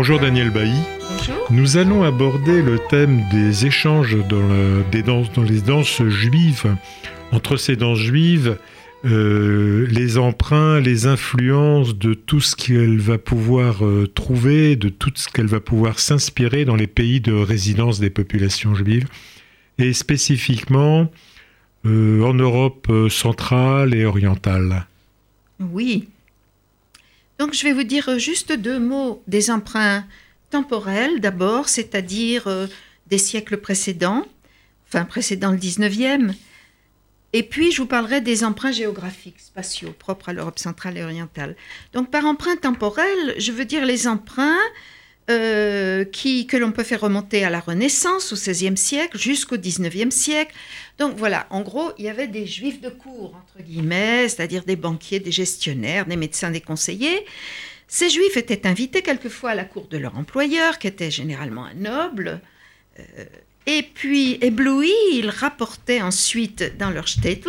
Bonjour Daniel Bailly. Bonjour. Nous allons aborder le thème des échanges dans, des danses, dans les danses juives. Entre ces danses juives, euh, les emprunts, les influences de tout ce qu'elle va pouvoir euh, trouver, de tout ce qu'elle va pouvoir s'inspirer dans les pays de résidence des populations juives, et spécifiquement euh, en Europe centrale et orientale. Oui, donc je vais vous dire juste deux mots des emprunts temporels d'abord, c'est-à-dire euh, des siècles précédents, enfin précédents le 19e, et puis je vous parlerai des emprunts géographiques, spatiaux, propres à l'Europe centrale et orientale. Donc par emprunt temporel, je veux dire les emprunts euh, qui, que l'on peut faire remonter à la Renaissance, au XVIe siècle, jusqu'au XIXe siècle. Donc voilà, en gros, il y avait des juifs de cour, entre guillemets, c'est-à-dire des banquiers, des gestionnaires, des médecins, des conseillers. Ces juifs étaient invités quelquefois à la cour de leur employeur, qui était généralement un noble. Euh, et puis, éblouis, ils rapportaient ensuite dans leur shtetl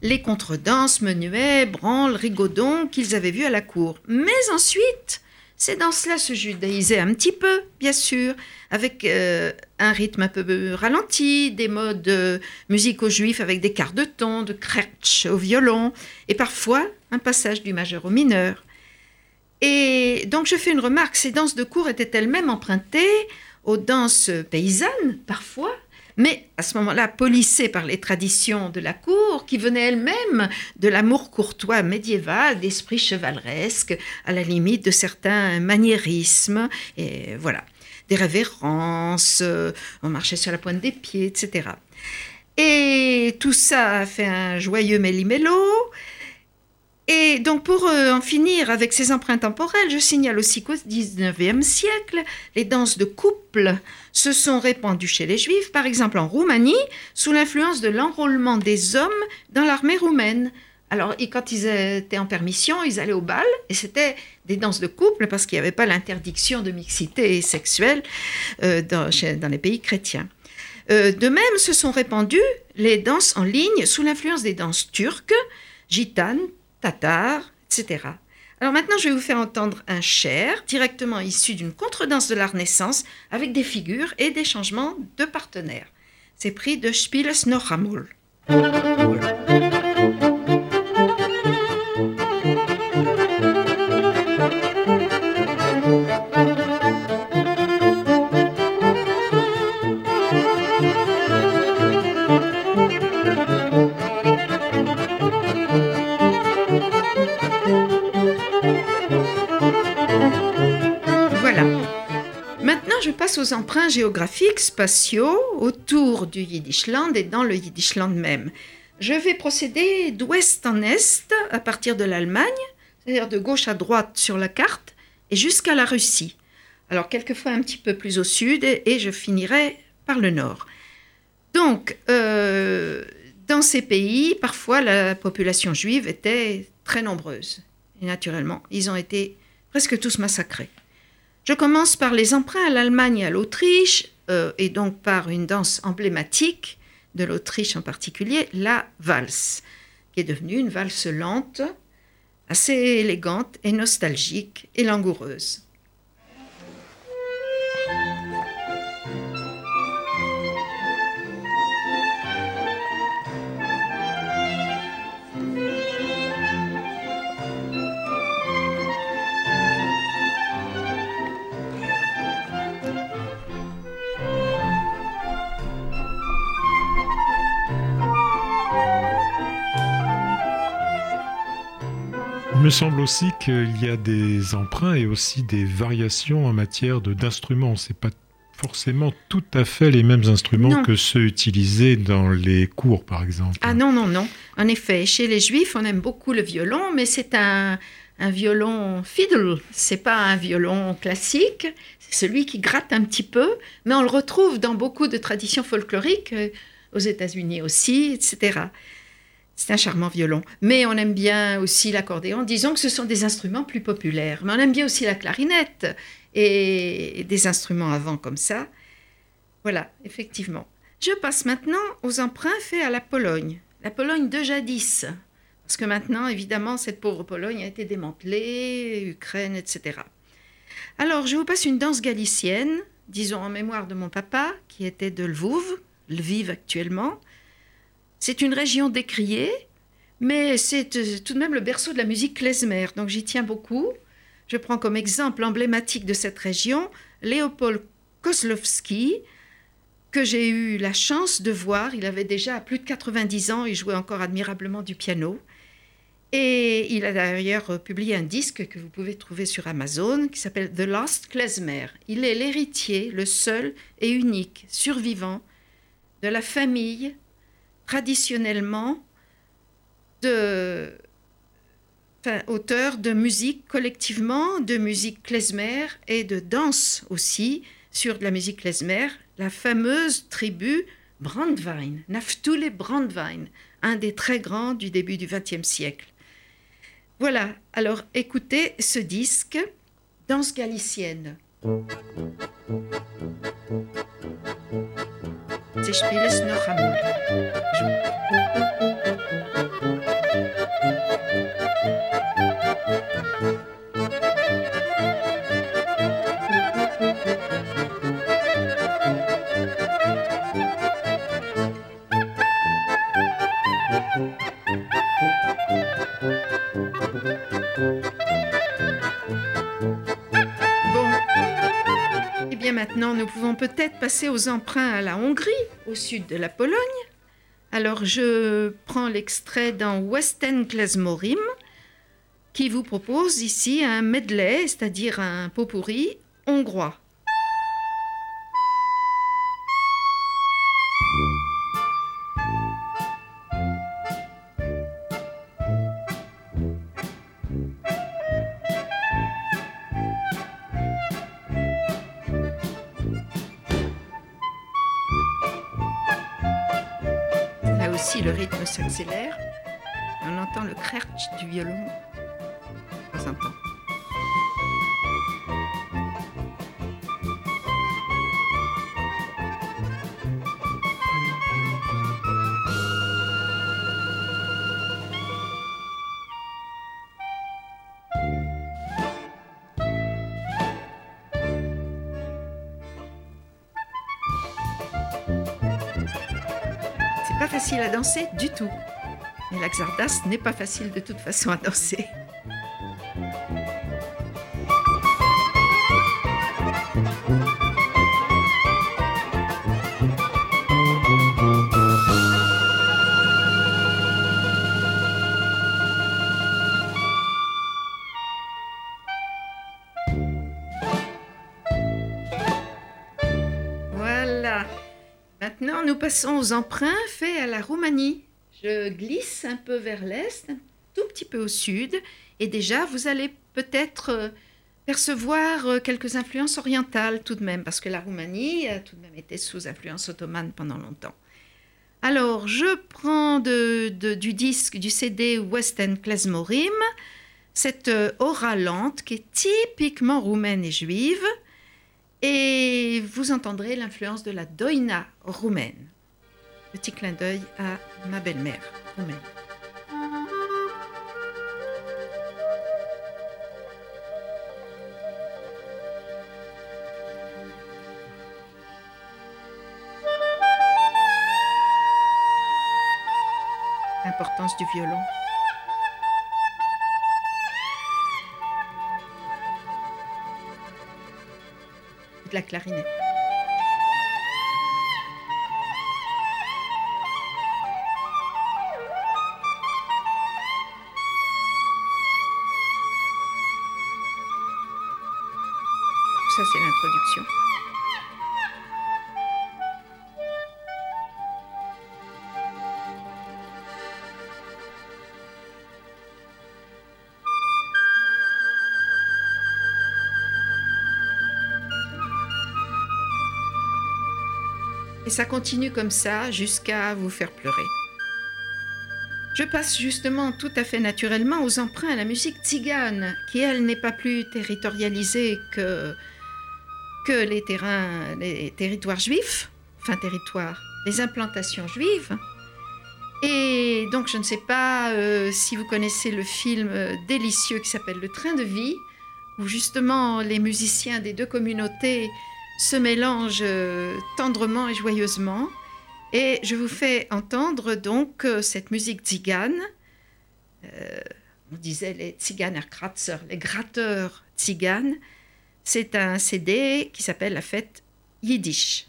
les contredanses, menuets, branles, rigaudons qu'ils avaient vus à la cour. Mais ensuite, c'est dans cela se judaïsait un petit peu, bien sûr, avec euh, un rythme un peu ralenti, des modes euh, musicaux juifs avec des quarts de ton, de kretsch au violon, et parfois un passage du majeur au mineur. Et donc je fais une remarque, ces danses de cour étaient elles-mêmes empruntées aux danses paysannes, parfois, mais à ce moment-là polissée par les traditions de la cour, qui venaient elles-mêmes de l'amour courtois médiéval, d'esprit chevaleresque, à la limite de certains maniérismes, et voilà, des révérences, euh, on marchait sur la pointe des pieds, etc. Et tout ça a fait un joyeux méli-mélo, et donc pour euh, en finir avec ces empreintes temporelles, je signale aussi qu'au XIXe siècle, les danses de couple se sont répandues chez les Juifs, par exemple en Roumanie, sous l'influence de l'enrôlement des hommes dans l'armée roumaine. Alors, quand ils étaient en permission, ils allaient au bal, et c'était des danses de couple, parce qu'il n'y avait pas l'interdiction de mixité sexuelle euh, dans, les pays chrétiens. Euh, de même, se sont répandues les danses en ligne sous l'influence des danses turques, gitanes, tatar, etc. Alors maintenant, je vais vous faire entendre un cher directement issu d'une contredanse de la Renaissance avec des figures et des changements de partenaires. C'est pris de Spieles noch aux emprunts géographiques spatiaux autour du Yiddishland et dans le Yiddishland même. Je vais procéder d'ouest en est à partir de l'Allemagne, c'est-à-dire de gauche à droite sur la carte, et jusqu'à la Russie. Alors quelquefois un petit peu plus au sud et je finirai par le nord. Donc, euh, dans ces pays, parfois la population juive était très nombreuse. Et naturellement, ils ont été presque tous massacrés. Je commence par les emprunts à l'Allemagne et à l'Autriche, euh, et donc par une danse emblématique de l'Autriche en particulier, la valse, qui est devenue une valse lente, assez élégante et nostalgique et langoureuse. Me semble aussi qu'il y a des emprunts et aussi des variations en matière d'instruments. C'est pas forcément tout à fait les mêmes instruments que ceux utilisés dans les cours, par exemple. Ah non, non, non. En effet, chez les Juifs, on aime beaucoup le violon, mais c'est un, un violon fiddle. C'est pas un violon classique. C'est celui qui gratte un petit peu, mais on le retrouve dans beaucoup de traditions folkloriques, euh, aux États-Unis aussi, etc. C'est un charmant violon. Mais on aime bien aussi l'accordéon. Disons que ce sont des instruments plus populaires. Mais on aime bien aussi la clarinette et des instruments avant comme ça. Voilà, effectivement. Je passe maintenant aux emprunts faits à la Pologne. La Pologne de jadis. Parce que maintenant, évidemment, cette pauvre Pologne a été démantelée, Ukraine, etc. Alors, je vous passe une danse galicienne, disons en mémoire de mon papa, qui était de Lvouv, Lviv actuellement. C'est une région décriée, mais c'est euh, tout de même le berceau de la musique klezmer, donc j'y tiens beaucoup. Je prends comme exemple emblématique de cette région Léopold Kozlowski, que j'ai eu la chance de voir. Il avait déjà plus de 90 ans, il jouait encore admirablement du piano. Et il a d'ailleurs publié un disque que vous pouvez trouver sur Amazon qui s'appelle The Last Klezmer. Il est l'héritier, le seul et unique survivant de la famille traditionnellement de enfin, auteur de musique collectivement, de musique klezmer et de danse aussi sur de la musique klezmer, la fameuse tribu Brandwein, Naftule Brandwein, un des très grands du début du XXe siècle. Voilà, alors écoutez ce disque, Danse galicienne. Sie spielen es noch einmal. Maintenant, nous pouvons peut-être passer aux emprunts à la Hongrie, au sud de la Pologne. Alors, je prends l'extrait dans Western Klezmorim, qui vous propose ici un medley, c'est-à-dire un pot pourri hongrois. Le rythme s'accélère. On entend le crerch du violon de temps facile à danser du tout. Mais l'axardas n'est pas facile de toute façon à danser. nous passons aux emprunts à la Roumanie. Je glisse un peu vers l'est, tout petit peu au sud, et déjà vous allez peut-être euh, percevoir euh, quelques influences orientales tout de même, parce que la Roumanie a tout de même été sous influence ottomane pendant longtemps. Alors, je prends du disque, du CD Western Klezmorim, cette euh, aura lente qui est typiquement roumaine et juive, et vous entendrez l'influence de la doina roumaine. Petit clin d'œil à ma belle-mère roumaine. L'importance du violon. la clarinette. Et ça continue comme ça jusqu'à vous faire pleurer. Je passe justement tout à fait naturellement aux emprunts à la musique tzigane, qui elle n'est pas plus territorialisée que, que les terrains, les territoires juifs, enfin territoires, les implantations juives. Et donc je ne sais pas euh, si vous connaissez le film délicieux qui s'appelle Le train de vie, où justement les musiciens des deux communautés se mélangent euh, tendrement et joyeusement. Et je vous fais entendre donc euh, cette musique tzigane. Euh, on disait les Tsiganerkratzer, les gratteurs tziganes. C'est un CD qui s'appelle La fête Yiddish.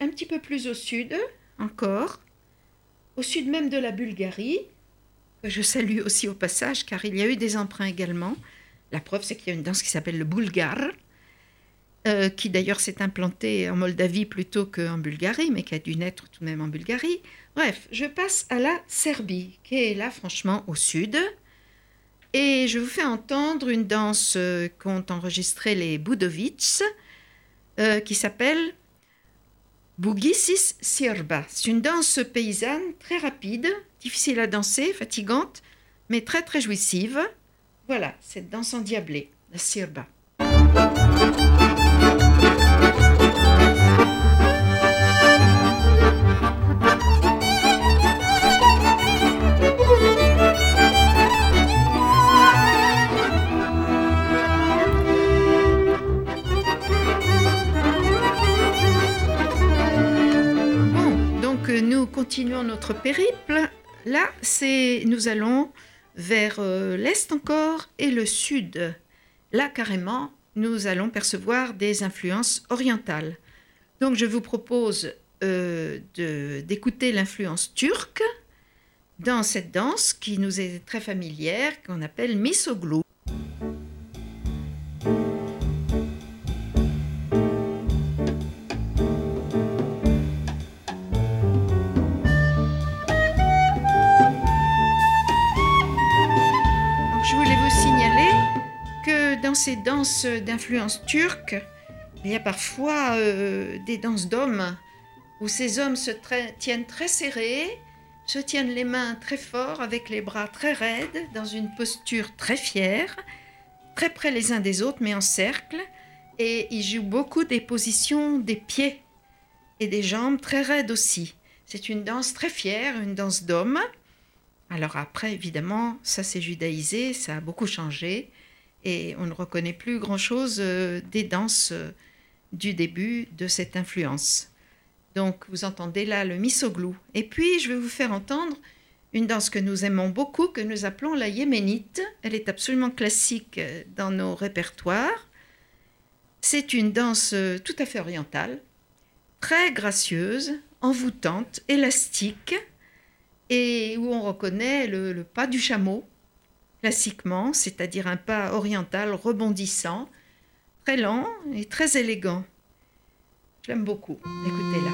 Un petit peu plus au sud, encore, au sud même de la Bulgarie, que je salue aussi au passage, car il y a eu des emprunts également. La preuve, c'est qu'il y a une danse qui s'appelle le bulgare, euh, qui d'ailleurs s'est implantée en Moldavie plutôt qu'en Bulgarie, mais qui a dû naître tout de même en Bulgarie. Bref, je passe à la Serbie, qui est là franchement au sud. Et je vous fais entendre une danse euh, qu'ont enregistrée les Budovics, euh, qui s'appelle Bugisis sirba. C'est une danse paysanne très rapide, difficile à danser, fatigante, mais très très jouissive. Voilà, cette danse endiablée, la sirba. Continuons notre périple. Là, c'est nous allons vers euh, l'est encore et le sud. Là, carrément, nous allons percevoir des influences orientales. Donc, je vous propose euh, d'écouter l'influence turque dans cette danse qui nous est très familière, qu'on appelle misoglou. Ces danses d'influence turque, il y a parfois euh, des danses d'hommes où ces hommes se tiennent très serrés, se tiennent les mains très fort avec les bras très raides, dans une posture très fière, très près les uns des autres, mais en cercle, et ils jouent beaucoup des positions des pieds et des jambes très raides aussi. C'est une danse très fière, une danse d'hommes. Alors après, évidemment, ça s'est judaïsé, ça a beaucoup changé et on ne reconnaît plus grand-chose euh, des danses euh, du début de cette influence. Donc vous entendez là le misoglou. Et puis je vais vous faire entendre une danse que nous aimons beaucoup, que nous appelons la yéménite. Elle est absolument classique euh, dans nos répertoires. C'est une danse tout à fait orientale, très gracieuse, envoûtante, élastique, et où on reconnaît le pas du chameau, classiquement, c'est-à-dire un pas oriental rebondissant, très lent et très élégant. Je l'aime beaucoup. Écoutez-la.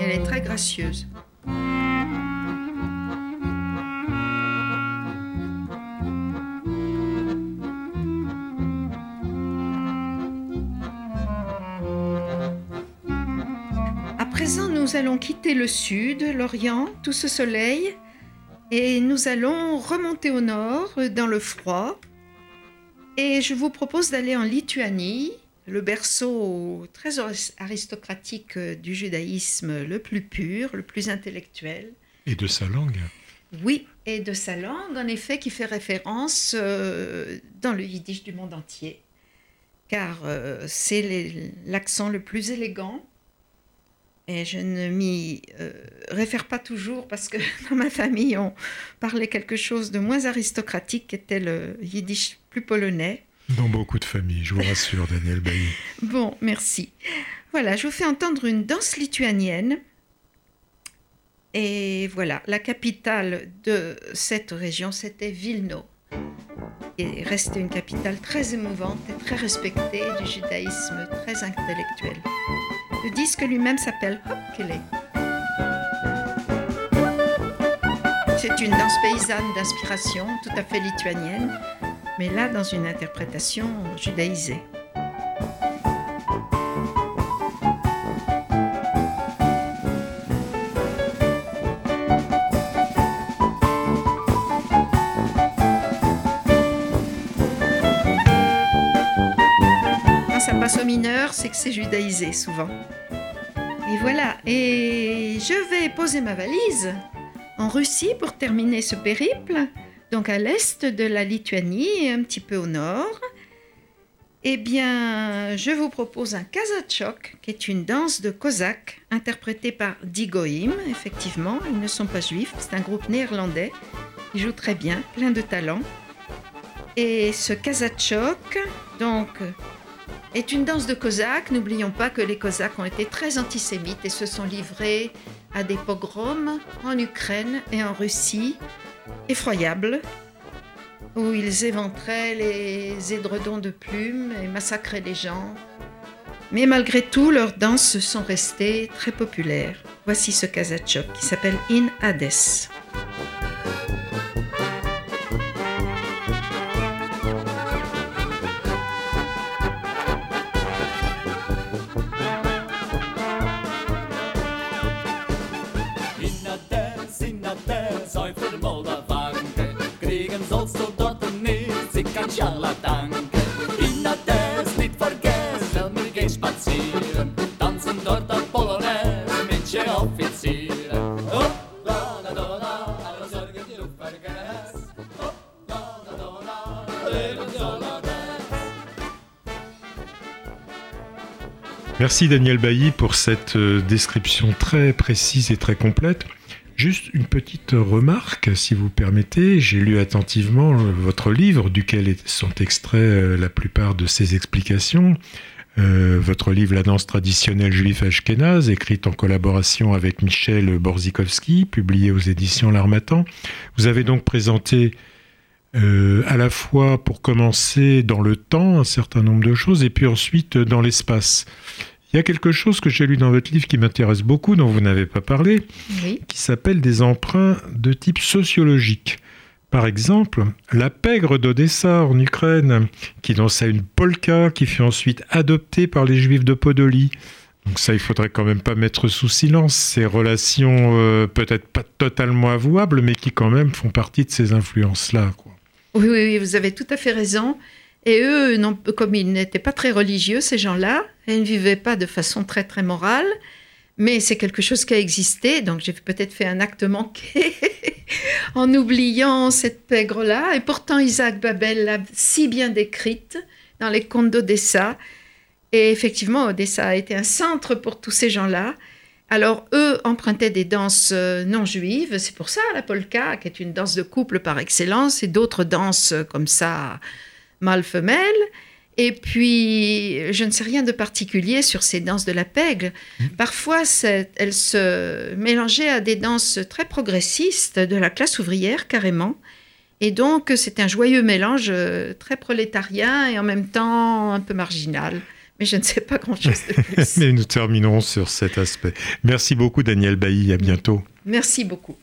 Elle nous allons quitter le sud, l'Orient, tout ce soleil, et nous allons remonter au nord, dans le froid. Et je vous propose d'aller en Lituanie, le berceau très aristocratique du judaïsme le plus pur, le plus intellectuel. Et de sa langue. Oui, et de sa langue, en effet, qui fait référence euh, dans le yiddish du monde entier, car euh, c'est l'accent le plus élégant et je ne m'y euh, réfère pas toujours parce que dans ma famille, on parlait quelque chose de moins aristocratique qui était le yiddish plus polonais. Dans beaucoup de familles, je vous rassure, Daniel Bailly. bon, merci. Voilà, je vous fais entendre une danse lituanienne Et voilà, la capitale de cette région, c'était Vilno. Et restait une capitale très émouvante et très respectée du judaïsme, très intellectuel. Le disque lui-même s'appelle Hopkele. C'est une danse paysanne d'inspiration tout à fait lituanienne, mais là dans une interprétation judaïsée. Passe au mineur, c'est que c'est judaïsé souvent. Et voilà, et je vais poser ma valise en Russie pour terminer ce périple, donc à l'est de la Lituanie un petit peu au nord. Eh bien, je vous propose un kazachok, qui est une danse de cosaques interprétée par Digoim. Effectivement, ils ne sont pas juifs, c'est un groupe néerlandais. Ils jouent très bien, plein de talent. Et ce kazachok, donc, est une danse de cosaques. N'oublions pas que les cosaques ont été très antisémites et se sont livrés à des pogroms en Ukraine et en Russie effroyables, où ils éventraient les édredons de plumes et massacraient les gens. Mais malgré tout, leurs danses sont restées très populaires. Voici ce kazachok qui s'appelle In Hades. Merci Daniel Bailly pour cette euh, description très précise et très complète. Juste une petite remarque, si vous permettez. J'ai lu attentivement euh, votre livre, duquel sont extraits euh, la plupart de ces explications. Votre livre La danse traditionnelle juif ashkénaze, écrite en collaboration avec Michel Borzikowski, publié aux éditions L'Armatan. Vous avez donc présenté à la fois, pour commencer, dans le temps, un certain nombre de choses, et puis ensuite dans l'espace. Il y a quelque chose que j'ai lu dans votre livre qui m'intéresse beaucoup, dont vous n'avez pas parlé, Oui. qui s'appelle des emprunts de type sociologique. Par exemple, la pègre d'Odessa en Ukraine, qui dansait une polka, qui fut ensuite adoptée par les juifs de Podolie. Donc ça, il faudrait quand même pas mettre sous silence ces relations euh, peut-être pas totalement avouables, mais qui quand même font partie de ces influences-là. Oui, oui, oui, vous avez tout à fait raison. Et eux, non- comme ils n'étaient pas très religieux, ces gens-là, ils ne vivaient pas de façon très, très morale, mais c'est quelque chose qui a existé, donc j'ai peut-être fait un acte manqué en oubliant cette pègre-là. Et pourtant, Isaac Babel l'a si bien décrite dans les contes d'Odessa. Et effectivement, Odessa a été un centre pour tous ces gens-là. Alors, eux empruntaient des danses euh, non juives. C'est pour ça la polka, qui est une danse de couple par excellence, et d'autres danses euh, comme ça, mâle-femelle. Et puis, je ne sais rien de particulier sur ces danses de la pègle. Parfois, c'est- elles se mélangeaient à des danses très progressistes de la classe ouvrière, carrément. Et donc, c'est un joyeux mélange euh, très prolétarien et en même temps un peu marginal. Mais je ne sais pas grand-chose de plus. Mais nous terminerons sur cet aspect. Merci beaucoup Daniel Bailly, à bientôt. Merci beaucoup.